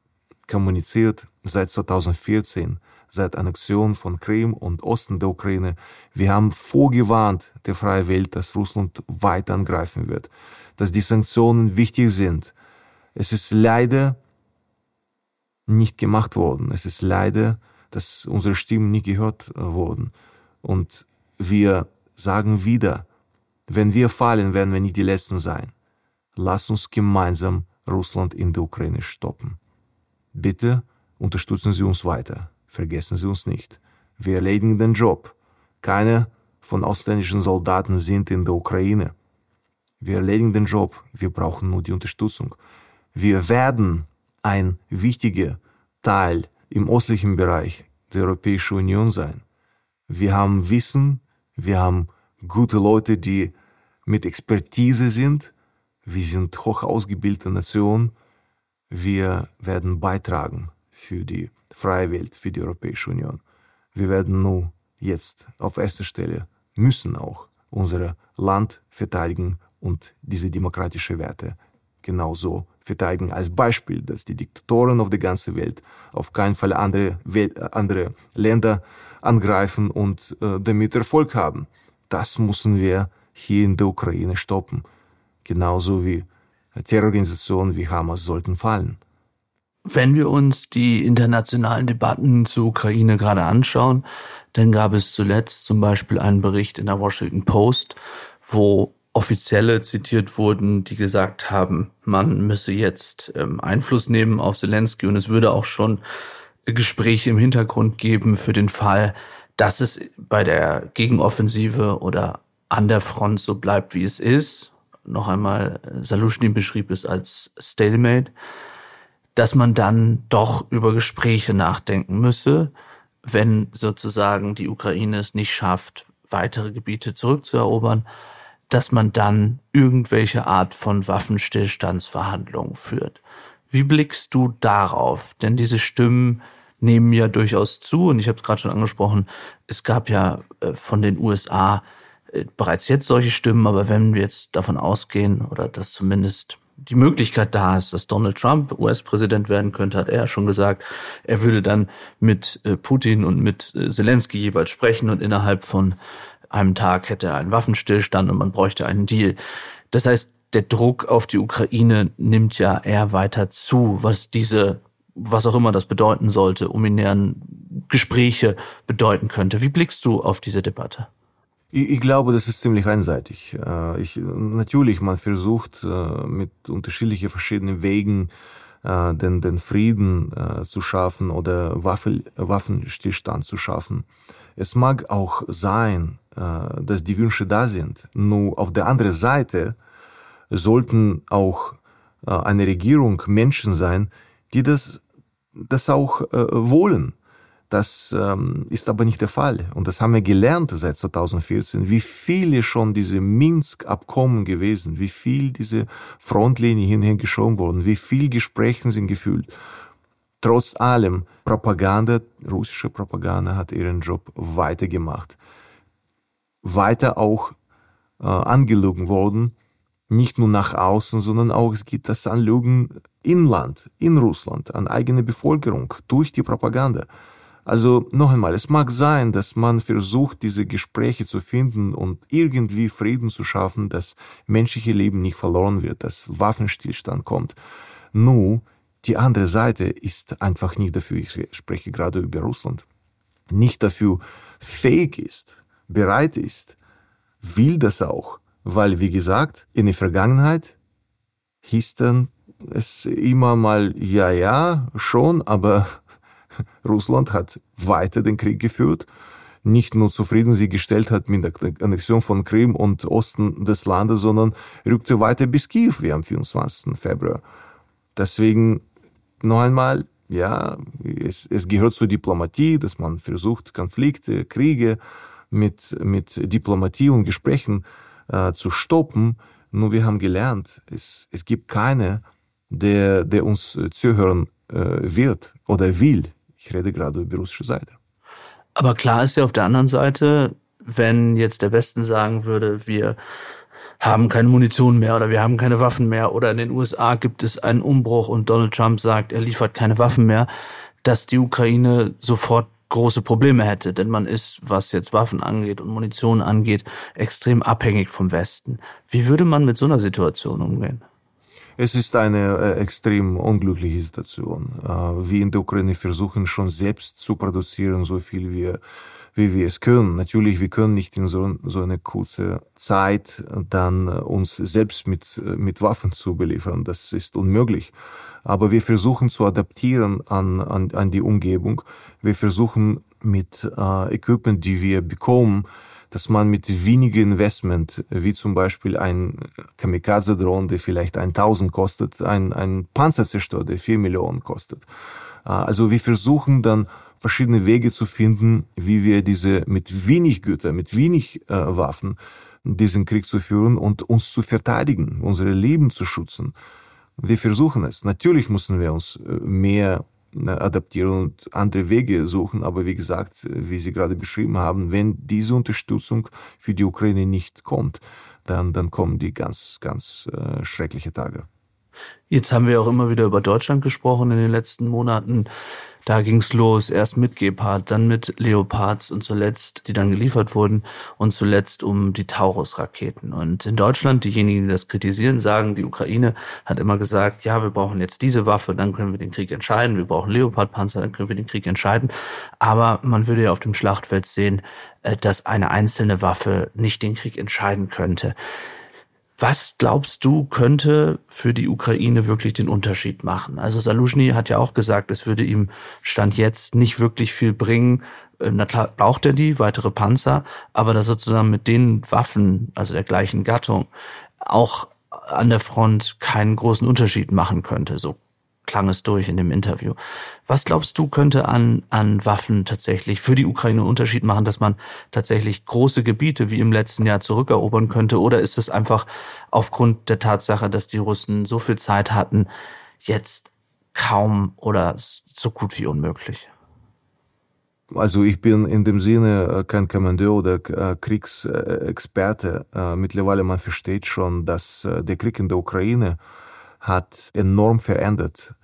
kommuniziert seit 2014 seit Annexion von Krim und Osten der Ukraine. Wir haben vorgewarnt der freien Welt, dass Russland weiter angreifen wird, dass die Sanktionen wichtig sind. Es ist leider nicht gemacht worden. Es ist leider, dass unsere Stimmen nie gehört äh, wurden. Und wir sagen wieder, wenn wir fallen, werden wir nicht die Letzten sein. Lass uns gemeinsam Russland in der Ukraine stoppen. Bitte unterstützen Sie uns weiter. Vergessen Sie uns nicht. Wir erledigen den Job. Keine von ausländischen Soldaten sind in der Ukraine. Wir erledigen den Job. Wir brauchen nur die Unterstützung. Wir werden ein wichtiger Teil im östlichen Bereich der Europäischen Union sein. Wir haben Wissen, wir haben gute Leute, die mit Expertise sind. Wir sind hoch ausgebildete Nation. Wir werden beitragen für die freie Welt, für die Europäische Union. Wir werden nur jetzt auf erster Stelle müssen auch unser Land verteidigen und diese demokratische Werte genauso verteidigen als Beispiel, dass die Diktatoren auf der ganzen Welt auf keinen Fall andere, Welt, andere Länder angreifen und äh, damit Erfolg haben. Das müssen wir hier in der Ukraine stoppen. Genauso wie Terrororganisationen wie Hamas sollten fallen. Wenn wir uns die internationalen Debatten zur Ukraine gerade anschauen, dann gab es zuletzt zum Beispiel einen Bericht in der Washington Post, wo Offizielle zitiert wurden, die gesagt haben, man müsse jetzt ähm, Einfluss nehmen auf Zelensky und es würde auch schon Gespräche im Hintergrund geben für den Fall, dass es bei der Gegenoffensive oder an der Front so bleibt, wie es ist. Noch einmal, Salushny beschrieb es als Stalemate dass man dann doch über Gespräche nachdenken müsse, wenn sozusagen die Ukraine es nicht schafft, weitere Gebiete zurückzuerobern, dass man dann irgendwelche Art von Waffenstillstandsverhandlungen führt. Wie blickst du darauf? Denn diese Stimmen nehmen ja durchaus zu und ich habe es gerade schon angesprochen, es gab ja äh, von den USA äh, bereits jetzt solche Stimmen, aber wenn wir jetzt davon ausgehen oder das zumindest die Möglichkeit da ist, dass Donald Trump US-Präsident werden könnte, hat er schon gesagt, er würde dann mit äh, Putin und mit äh, Zelensky jeweils sprechen und innerhalb von einem Tag hätte er einen Waffenstillstand und man bräuchte einen Deal. Das heißt, der Druck auf die Ukraine nimmt ja eher weiter zu, was diese, was auch immer das bedeuten sollte, uminieren Gespräche bedeuten könnte. Wie blickst du auf diese Debatte? Ich, ich glaube, das ist ziemlich einseitig. Äh, ich, natürlich, man versucht äh, mit unterschiedlichen verschiedenen Wegen äh, den, den Frieden zu schaffen oder Waffen, Waffenstillstand zu schaffen. Es mag auch sein, dass die Wünsche da sind. Nur auf der anderen Seite sollten auch eine Regierung Menschen sein, die das, das auch wollen. Das ähm, ist aber nicht der Fall. Und das haben wir gelernt seit 2014, wie viele schon diese Minsk-Abkommen gewesen, wie viel diese Frontlinie hinher geschoben wurden, wie viel Gespräche sind gefühlt. Trotz allem, Propaganda, russische Propaganda hat ihren Job weitergemacht. Weiter auch äh, angelogen worden, nicht nur nach außen, sondern auch es gibt das Anlügen inland, in Russland, an eigene Bevölkerung durch die Propaganda. Also noch einmal, es mag sein, dass man versucht, diese Gespräche zu finden und irgendwie Frieden zu schaffen, dass menschliche Leben nicht verloren wird, dass Waffenstillstand kommt. Nur die andere Seite ist einfach nicht dafür, ich spreche gerade über Russland, nicht dafür fähig ist, bereit ist, will das auch, weil, wie gesagt, in der Vergangenheit hieß dann es immer mal, ja, ja, schon, aber Russland hat weiter den Krieg geführt, nicht nur zufrieden sie gestellt hat mit der Annexion von Krim und Osten des Landes, sondern rückte weiter bis Kiew wie am 24. Februar. Deswegen noch einmal, ja, es, es gehört zur Diplomatie, dass man versucht, Konflikte, Kriege mit, mit Diplomatie und Gesprächen äh, zu stoppen. Nur wir haben gelernt, es, es gibt keine, der, der uns zuhören äh, wird oder will. Ich rede gerade über russische Seite. Aber klar ist ja auf der anderen Seite, wenn jetzt der Westen sagen würde, wir haben keine Munition mehr oder wir haben keine Waffen mehr oder in den USA gibt es einen Umbruch und Donald Trump sagt, er liefert keine Waffen mehr, dass die Ukraine sofort große Probleme hätte, denn man ist, was jetzt Waffen angeht und Munition angeht, extrem abhängig vom Westen. Wie würde man mit so einer Situation umgehen? Es ist eine äh, extrem unglückliche Situation. Äh, wir in der Ukraine versuchen schon selbst zu produzieren, so viel wir, wie wir es können. Natürlich, wir können nicht in so, so eine kurze Zeit dann äh, uns selbst mit, äh, mit Waffen zu beliefern. Das ist unmöglich. Aber wir versuchen zu adaptieren an, an, an die Umgebung. Wir versuchen mit äh, Equipment, die wir bekommen, dass man mit weniger Investment, wie zum Beispiel ein Kamikaze-Drohne, der vielleicht 1000 kostet, ein, ein Panzerzerstörer, der 4 Millionen kostet. Äh, also wir versuchen dann verschiedene Wege zu finden, wie wir diese mit wenig Güter, mit wenig äh, Waffen diesen Krieg zu führen und uns zu verteidigen, unsere Leben zu schützen. Wir versuchen es. Natürlich müssen wir uns äh, mehr adaptieren und andere Wege suchen. Aber wie gesagt, wie Sie gerade beschrieben haben, wenn diese Unterstützung für die Ukraine nicht kommt, dann, dann kommen die ganz, ganz äh, schreckliche Tage. Jetzt haben wir auch immer wieder über Deutschland gesprochen in den letzten Monaten. Da ging's los, erst mit Gepard, dann mit Leopards und zuletzt, die dann geliefert wurden und zuletzt um die Taurus-Raketen. Und in Deutschland, diejenigen, die das kritisieren, sagen, die Ukraine hat immer gesagt, ja, wir brauchen jetzt diese Waffe, dann können wir den Krieg entscheiden. Wir brauchen Leopard-Panzer, dann können wir den Krieg entscheiden. Aber man würde ja auf dem Schlachtfeld sehen, äh, dass eine einzelne Waffe nicht den Krieg entscheiden könnte. Was glaubst du, könnte für die Ukraine wirklich den Unterschied machen? Also Salushny hat ja auch gesagt, es würde ihm Stand jetzt nicht wirklich viel bringen. Äh, na klar, braucht er die, weitere Panzer, aber dass er sozusagen mit den Waffen, also der gleichen Gattung, auch an der Front keinen großen Unterschied machen könnte. So klang es durch in dem Interview. Was glaubst du, könnte an, an Waffen tatsächlich für die Ukraine einen Unterschied machen, dass man tatsächlich große Gebiete wie im letzten Jahr zurückerobern könnte? Oder ist es einfach aufgrund der Tatsache, dass die Russen so viel Zeit hatten, jetzt kaum oder so gut wie unmöglich? Also ich bin in dem Sinne äh, kein Kommandeur oder äh, Kriegsexperte. Äh, mittlerweile man versteht schon, dass der Krieg in der Ukraine hat enorm verändert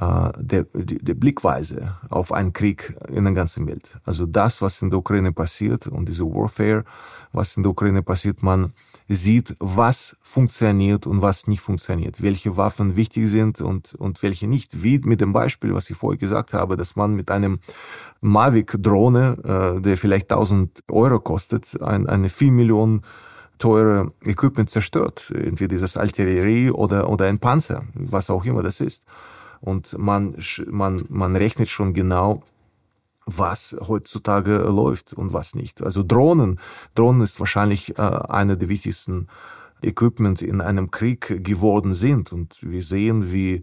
äh, der, die Blickweise auf einen Krieg in der ganzen Welt. Also das, was in der Ukraine passiert und diese Warfare, was in der Ukraine passiert, man sieht, was funktioniert und was nicht funktioniert, welche Waffen wichtig sind und, und welche nicht. Wie mit dem Beispiel, was ich vorher gesagt habe, dass man mit einem Mavic-Drohne, äh, der vielleicht 1000 Euro kostet, ein, eine 4 Millionen teure Equipment zerstört. Entweder dieses Artillerie oder, oder ein Panzer, was auch immer das ist. Und man, man, man rechnet schon genau, was heutzutage läuft und was nicht. Also Drohnen, Drohnen ist wahrscheinlich äh, einer der wichtigsten Equipment in einem Krieg geworden sind. Und wir sehen, wie,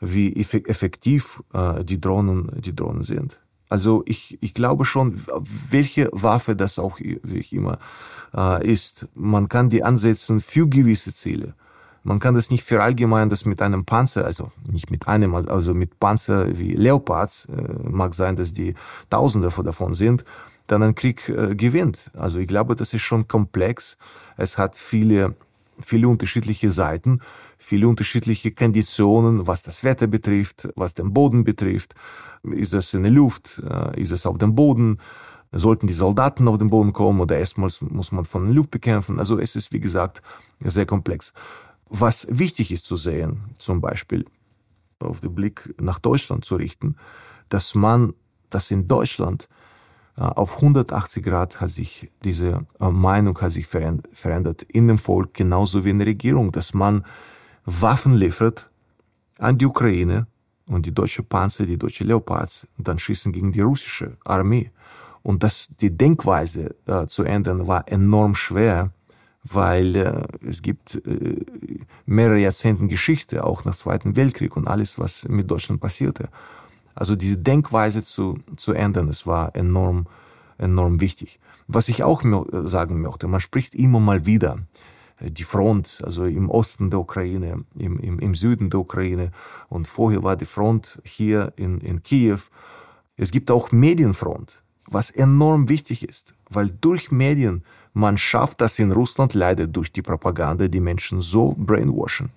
wie effektiv äh, die Drohnen, die Drohnen sind. Also ich, ich glaube schon, welche Waffe das auch immer äh, ist, man kann die ansetzen für gewisse Ziele. Man kann das nicht verallgemeinern, dass mit einem Panzer, also nicht mit einem, also mit Panzer wie Leopards, äh, mag sein, dass die Tausende davon sind, dann ein Krieg äh, gewinnt. Also ich glaube, das ist schon komplex. Es hat viele, viele unterschiedliche Seiten, viele unterschiedliche Konditionen, was das Wetter betrifft, was den Boden betrifft. Ist es in der Luft? Äh, ist es auf dem Boden? Sollten die Soldaten auf den Boden kommen oder erstmals muss man von der Luft bekämpfen? Also es ist, wie gesagt, sehr komplex. Was wichtig ist zu sehen, zum Beispiel auf den Blick nach Deutschland zu richten, dass man, dass in Deutschland äh, auf 180 Grad hat sich diese äh, Meinung hat sich verändert in dem Volk genauso wie in der Regierung, dass man Waffen liefert an die Ukraine, und die deutsche Panzer, die deutsche Leopards dann schießen gegen die russische Armee. Und das, die Denkweise äh, zu ändern war enorm schwer, weil äh, es gibt äh, mehrere Jahrzehnte Geschichte, auch nach Zweiten Weltkrieg und alles, was mit Deutschland passierte. Also diese Denkweise zu, zu ändern, es war enorm, enorm wichtig. Was ich auch sagen möchte, man spricht immer mal wieder äh, die Front, also im Osten der Ukraine, im, im, im Süden der Ukraine. Und vorher war die Front hier in, in Kiew. Es gibt auch Medienfront, was enorm wichtig ist, weil durch Medien man schafft das in Russland leider durch die Propaganda die Menschen so brainwashen,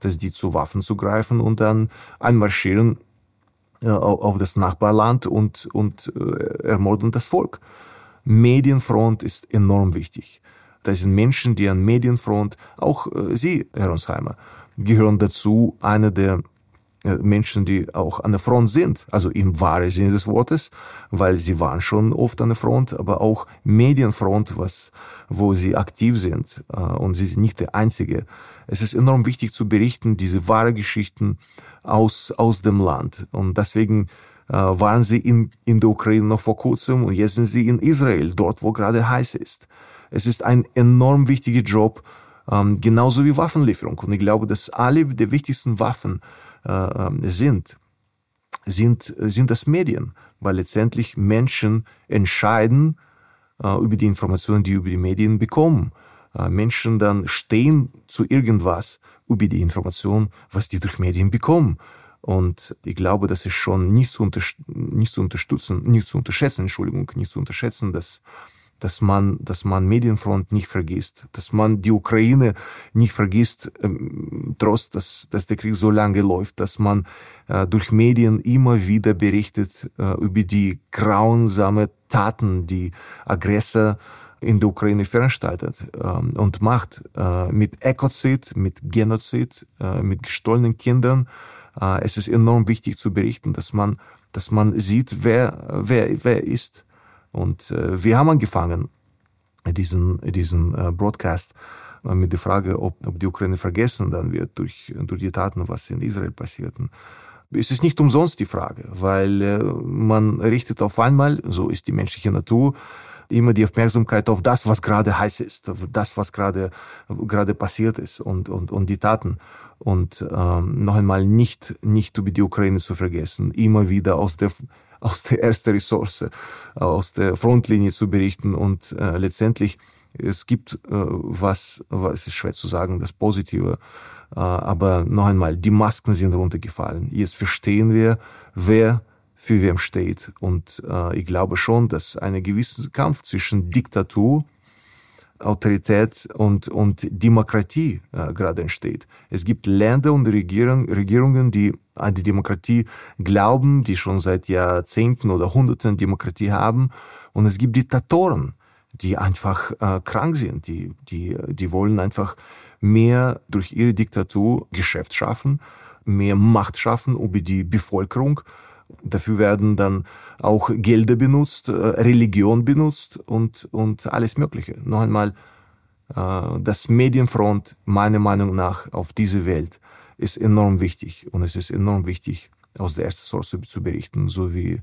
dass die zu Waffen zugreifen und dann einmarschieren äh, auf das Nachbarland und, und äh, ermorden das Volk. Medienfront ist enorm wichtig. Das sind Menschen, die an Medienfront, auch äh, Sie, Herr Ronsheimer, gehören dazu, eine der Menschen, die auch an der Front sind, also im wahren Sinne des Wortes, weil sie waren schon oft an der Front, aber auch Medienfront, was, wo sie aktiv sind, äh, und sie sind nicht der Einzige. Es ist enorm wichtig zu berichten, diese wahre Geschichten aus, aus dem Land. Und deswegen äh, waren sie in, in der Ukraine noch vor kurzem und jetzt sind sie in Israel, dort, wo gerade heiß ist. Es ist ein enorm wichtiger Job, ähm, genauso wie Waffenlieferung. Und ich glaube, dass alle der wichtigsten Waffen äh, sind sind, sind das Medien, weil letztendlich Menschen entscheiden äh, über die Informationen, die über die Medien bekommen. Äh, Menschen dann stehen zu irgendwas über die Information, was die durch Medien bekommen. Und ich glaube, das ist schon nicht zu, nicht zu unterstützen, nicht zu unterschätzen, Entschuldigung, nicht zu unterschätzen, dass dass man, dass man Medienfront nicht vergisst, dass man die Ukraine nicht vergisst, ähm, trotz, dass, dass der Krieg so lange läuft, dass man äh, durch Medien immer wieder berichtet äh, über die grausame Taten, die Aggressor in der Ukraine veranstaltet ähm, und macht äh, mit Ekozid, mit Genozid, äh, mit gestohlenen Kindern. Äh, es ist enorm wichtig zu berichten, dass man, dass man sieht, wer, wer, wer ist. Und äh, wir haben angefangen, diesen, diesen äh, Broadcast äh, mit der Frage, ob, ob die Ukraine vergessen dann wird durch, durch die Taten, was in Israel passierten. Es ist nicht umsonst die Frage, weil äh, man richtet auf einmal, so ist die menschliche Natur, immer die Aufmerksamkeit auf das, was gerade heiß ist, auf das, was gerade gerade passiert ist und und und die Taten und ähm, noch einmal nicht nicht über die Ukraine zu vergessen, immer wieder aus der aus der ersten Ressource, aus der Frontlinie zu berichten und äh, letztendlich es gibt äh, was, was ist schwer zu sagen, das Positive, äh, aber noch einmal, die Masken sind runtergefallen. Jetzt verstehen wir, wer für wem steht. Und äh, ich glaube schon, dass ein gewisser Kampf zwischen Diktatur Autorität und, und Demokratie äh, gerade entsteht. Es gibt Länder und Regierung, Regierungen, die an die Demokratie glauben, die schon seit Jahrzehnten oder Hunderten Demokratie haben. Und es gibt Diktatoren, die einfach äh, krank sind, die, die, die wollen einfach mehr durch ihre Diktatur Geschäft schaffen, mehr Macht schaffen über die Bevölkerung. Dafür werden dann auch Gelder benutzt, äh, Religion benutzt und, und alles Mögliche. Noch einmal, äh, das Medienfront, meiner Meinung nach, auf diese Welt ist enorm wichtig. Und es ist enorm wichtig, aus der ersten Source zu berichten, so wie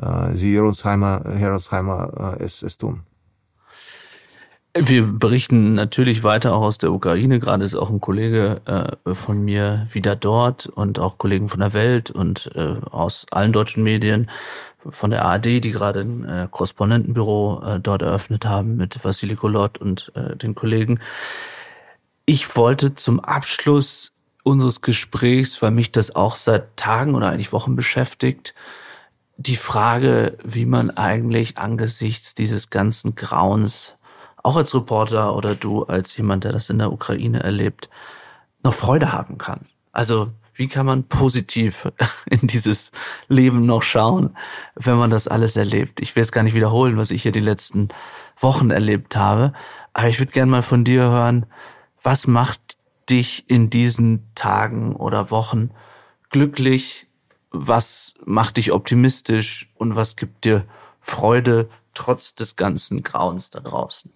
äh, Sie, Herr Herolsheimer, es, es tun. Wir berichten natürlich weiter auch aus der Ukraine. Gerade ist auch ein Kollege äh, von mir wieder dort und auch Kollegen von der Welt und äh, aus allen deutschen Medien von der ARD, die gerade ein äh, Korrespondentenbüro äh, dort eröffnet haben mit Vassili Kolot und äh, den Kollegen. Ich wollte zum Abschluss unseres Gesprächs, weil mich das auch seit Tagen oder eigentlich Wochen beschäftigt, die Frage, wie man eigentlich angesichts dieses ganzen Grauens auch als Reporter oder du als jemand, der das in der Ukraine erlebt, noch Freude haben kann. Also wie kann man positiv in dieses Leben noch schauen, wenn man das alles erlebt? Ich will es gar nicht wiederholen, was ich hier die letzten Wochen erlebt habe, aber ich würde gerne mal von dir hören, was macht dich in diesen Tagen oder Wochen glücklich? Was macht dich optimistisch und was gibt dir Freude trotz des ganzen Grauens da draußen?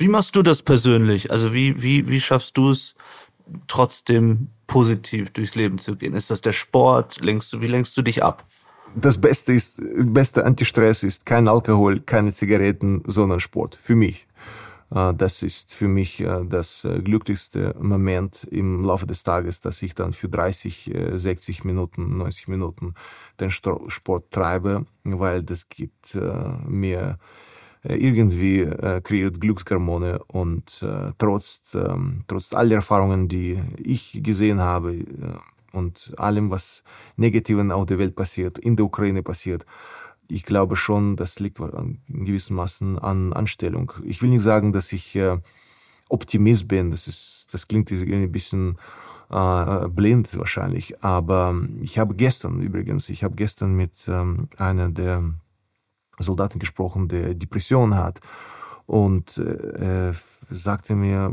Wie machst du das persönlich? Also wie, wie, wie schaffst du es, trotzdem positiv durchs Leben zu gehen? Ist das der Sport? Lenkst du, wie lenkst du dich ab? Das Beste ist, beste Antistress ist kein Alkohol, keine Zigaretten, sondern Sport. Für mich. Äh, das ist für mich äh, das äh, glücklichste Moment im Laufe des Tages, dass ich dann für 30, 60 Minuten, 90 Minuten den Sport treibe, weil das gibt mir irgendwie äh, kreiert Glückshormone und äh, trotz, ähm, trotz aller Erfahrungen, die ich gesehen habe äh, und allem, was Negativen auf der Welt passiert, in der Ukraine passiert, ich glaube schon, das liegt in gewissem Maßen an Anstellung. Ich will nicht sagen, dass ich äh, Optimist bin, das ist, das klingt ein bisschen äh, blind wahrscheinlich, aber ich habe gestern übrigens, ich habe gestern mit ähm, einer der Soldaten gesprochen, der Depression hat. Und äh, sagte mir,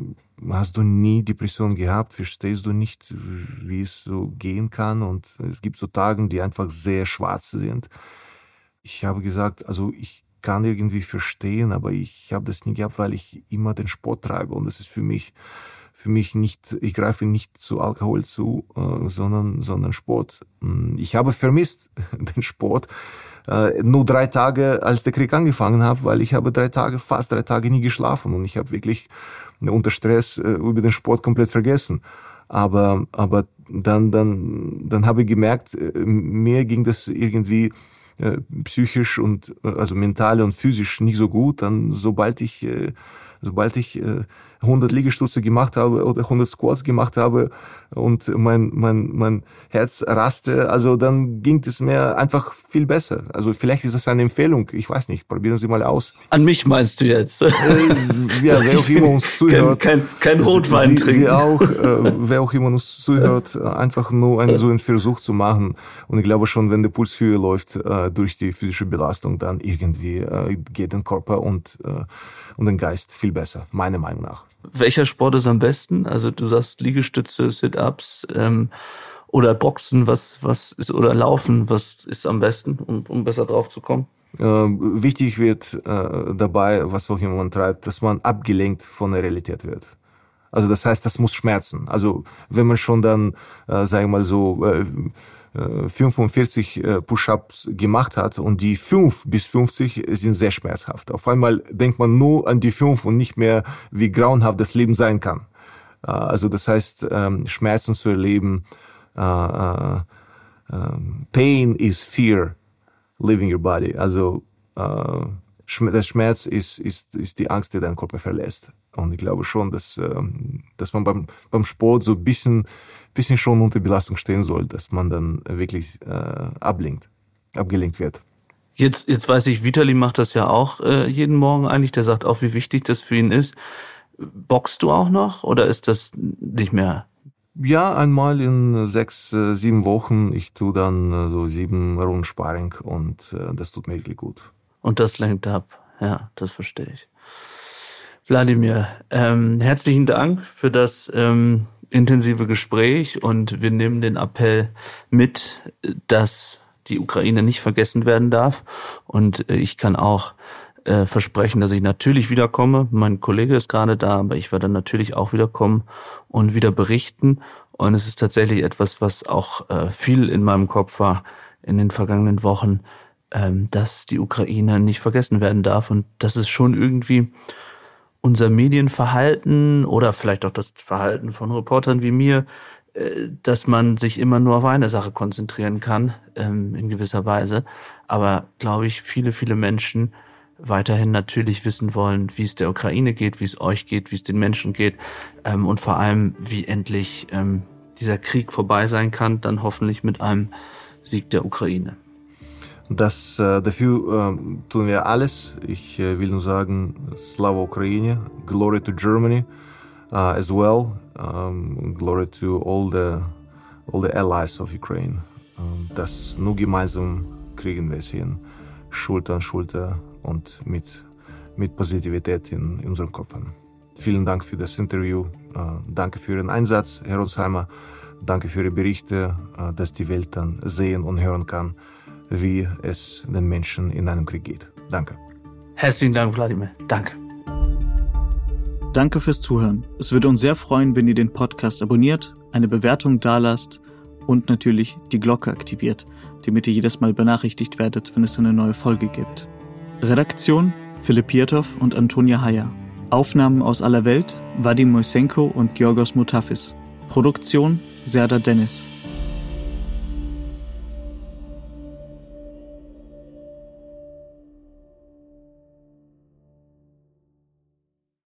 hast du nie Depression gehabt? Verstehst du nicht, wie es so gehen kann? Und es gibt so Tage, die einfach sehr schwarz sind. Ich habe gesagt, also ich kann irgendwie verstehen, aber ich habe das nie gehabt, weil ich immer den Sport treibe und das ist für mich für mich nicht, ich greife nicht zu Alkohol zu, äh, sondern, sondern Sport. Hm, ich habe vermisst den Sport, äh, nur drei Tage, als der Krieg angefangen hat, weil ich habe drei Tage, fast drei Tage nie geschlafen und ich habe wirklich unter Stress äh, über den Sport komplett vergessen. Aber, aber dann, dann, dann habe ich gemerkt, äh, mir ging das irgendwie äh, psychisch und äh, also mental und physisch nicht so gut. Dann sobald ich äh, sobald ich äh, 100 Liegestütze gemacht habe oder 100 Squats gemacht habe und mein, mein, mein Herz raste, also dann ging es mir einfach viel besser. Also vielleicht ist das eine Empfehlung, ich weiß nicht, probieren Sie mal aus. An mich meinst du jetzt? Äh, ja, wer auch immer uns zuhört. Kein, kein, kein Rotwein Sie, trinken. Sie auch, äh, wer auch immer uns zuhört, einfach nur einen, so einen Versuch zu machen. Und ich glaube schon, wenn der Puls höher läuft äh, durch die physische Belastung, dann irgendwie äh, geht den Körper und äh, und den Geist viel besser, meiner Meinung nach. Welcher Sport ist am besten? Also du sagst Liegestütze, Sit-ups ähm, oder Boxen, was was ist oder Laufen, was ist am besten, um, um besser drauf zu kommen? Äh, wichtig wird äh, dabei, was auch immer man treibt, dass man abgelenkt von der Realität wird. Also das heißt, das muss schmerzen. Also wenn man schon dann, äh, sagen wir mal so, äh, 45 äh, Push-ups gemacht hat und die 5 bis 50 sind sehr schmerzhaft. Auf einmal denkt man nur an die 5 und nicht mehr, wie grauenhaft das Leben sein kann. Äh, also das heißt, ähm, Schmerzen zu erleben, äh, Pain is fear leaving your body. Also der Schmerz ist, ist, ist die Angst, die deinen Körper verlässt. Und ich glaube schon, dass, ähm, dass man beim, beim Sport so ein bisschen bisschen schon unter Belastung stehen soll, dass man dann wirklich äh, ablenkt, abgelenkt wird. Jetzt, jetzt weiß ich, Vitali macht das ja auch äh, jeden Morgen eigentlich. Der sagt auch, wie wichtig das für ihn ist. Boxst du auch noch oder ist das nicht mehr? Ja, einmal in sechs, äh, sieben Wochen. Ich tue dann äh, so sieben Runden Sparring und äh, das tut mir wirklich gut. Und das lenkt ab. Ja, das verstehe ich. Wladimir, ähm, herzlichen Dank für das ähm, intensive Gespräch und wir nehmen den Appell mit, dass die Ukraine nicht vergessen werden darf. Und äh, ich kann auch äh, versprechen, dass ich natürlich wiederkomme. Mein Kollege ist gerade da, aber ich werde natürlich auch wiederkommen und wieder berichten. Und es ist tatsächlich etwas, was auch äh, viel in meinem Kopf war in den vergangenen Wochen, ähm, dass die Ukraine nicht vergessen werden darf. Und das ist schon irgendwie unser Medienverhalten oder vielleicht auch das Verhalten von Reportern wie mir, äh, dass man sich immer nur auf eine Sache konzentrieren kann, ähm, in gewisser Weise. Aber glaube ich, viele, viele Menschen weiterhin natürlich wissen wollen, wie es der Ukraine geht, wie es euch geht, wie es den Menschen geht ähm, und vor allem, wie endlich ähm, dieser Krieg vorbei sein kann, dann hoffentlich mit einem Sieg der Ukraine. Das, äh, dafür äh, tun wir alles. Ich äh, will nur sagen, Slava Ukraine, glory to Germany uh, as well, um, glory to all the, all the allies of Ukraine. Um, das nur gemeinsam kriegen wir es hin, Schulter an Schulter und mit, mit Positivität in, in unseren Köpfen. Vielen Dank für das Interview, uh, danke für Ihren Einsatz, Herr Rotsheimer, danke für Ihre Berichte, uh, dass die Welt dann sehen und hören kann wie es den Menschen in einem Krieg geht. Danke. Herzlichen Dank, Wladimir. Danke. Danke fürs Zuhören. Es würde uns sehr freuen, wenn ihr den Podcast abonniert, eine Bewertung dalasst und natürlich die Glocke aktiviert, damit ihr jedes Mal benachrichtigt werdet, wenn es eine neue Folge gibt. Redaktion Philipp Pietow und Antonia Heyer. Aufnahmen aus aller Welt Vadim Moisenko und Georgos Mutafis. Produktion Serda Dennis.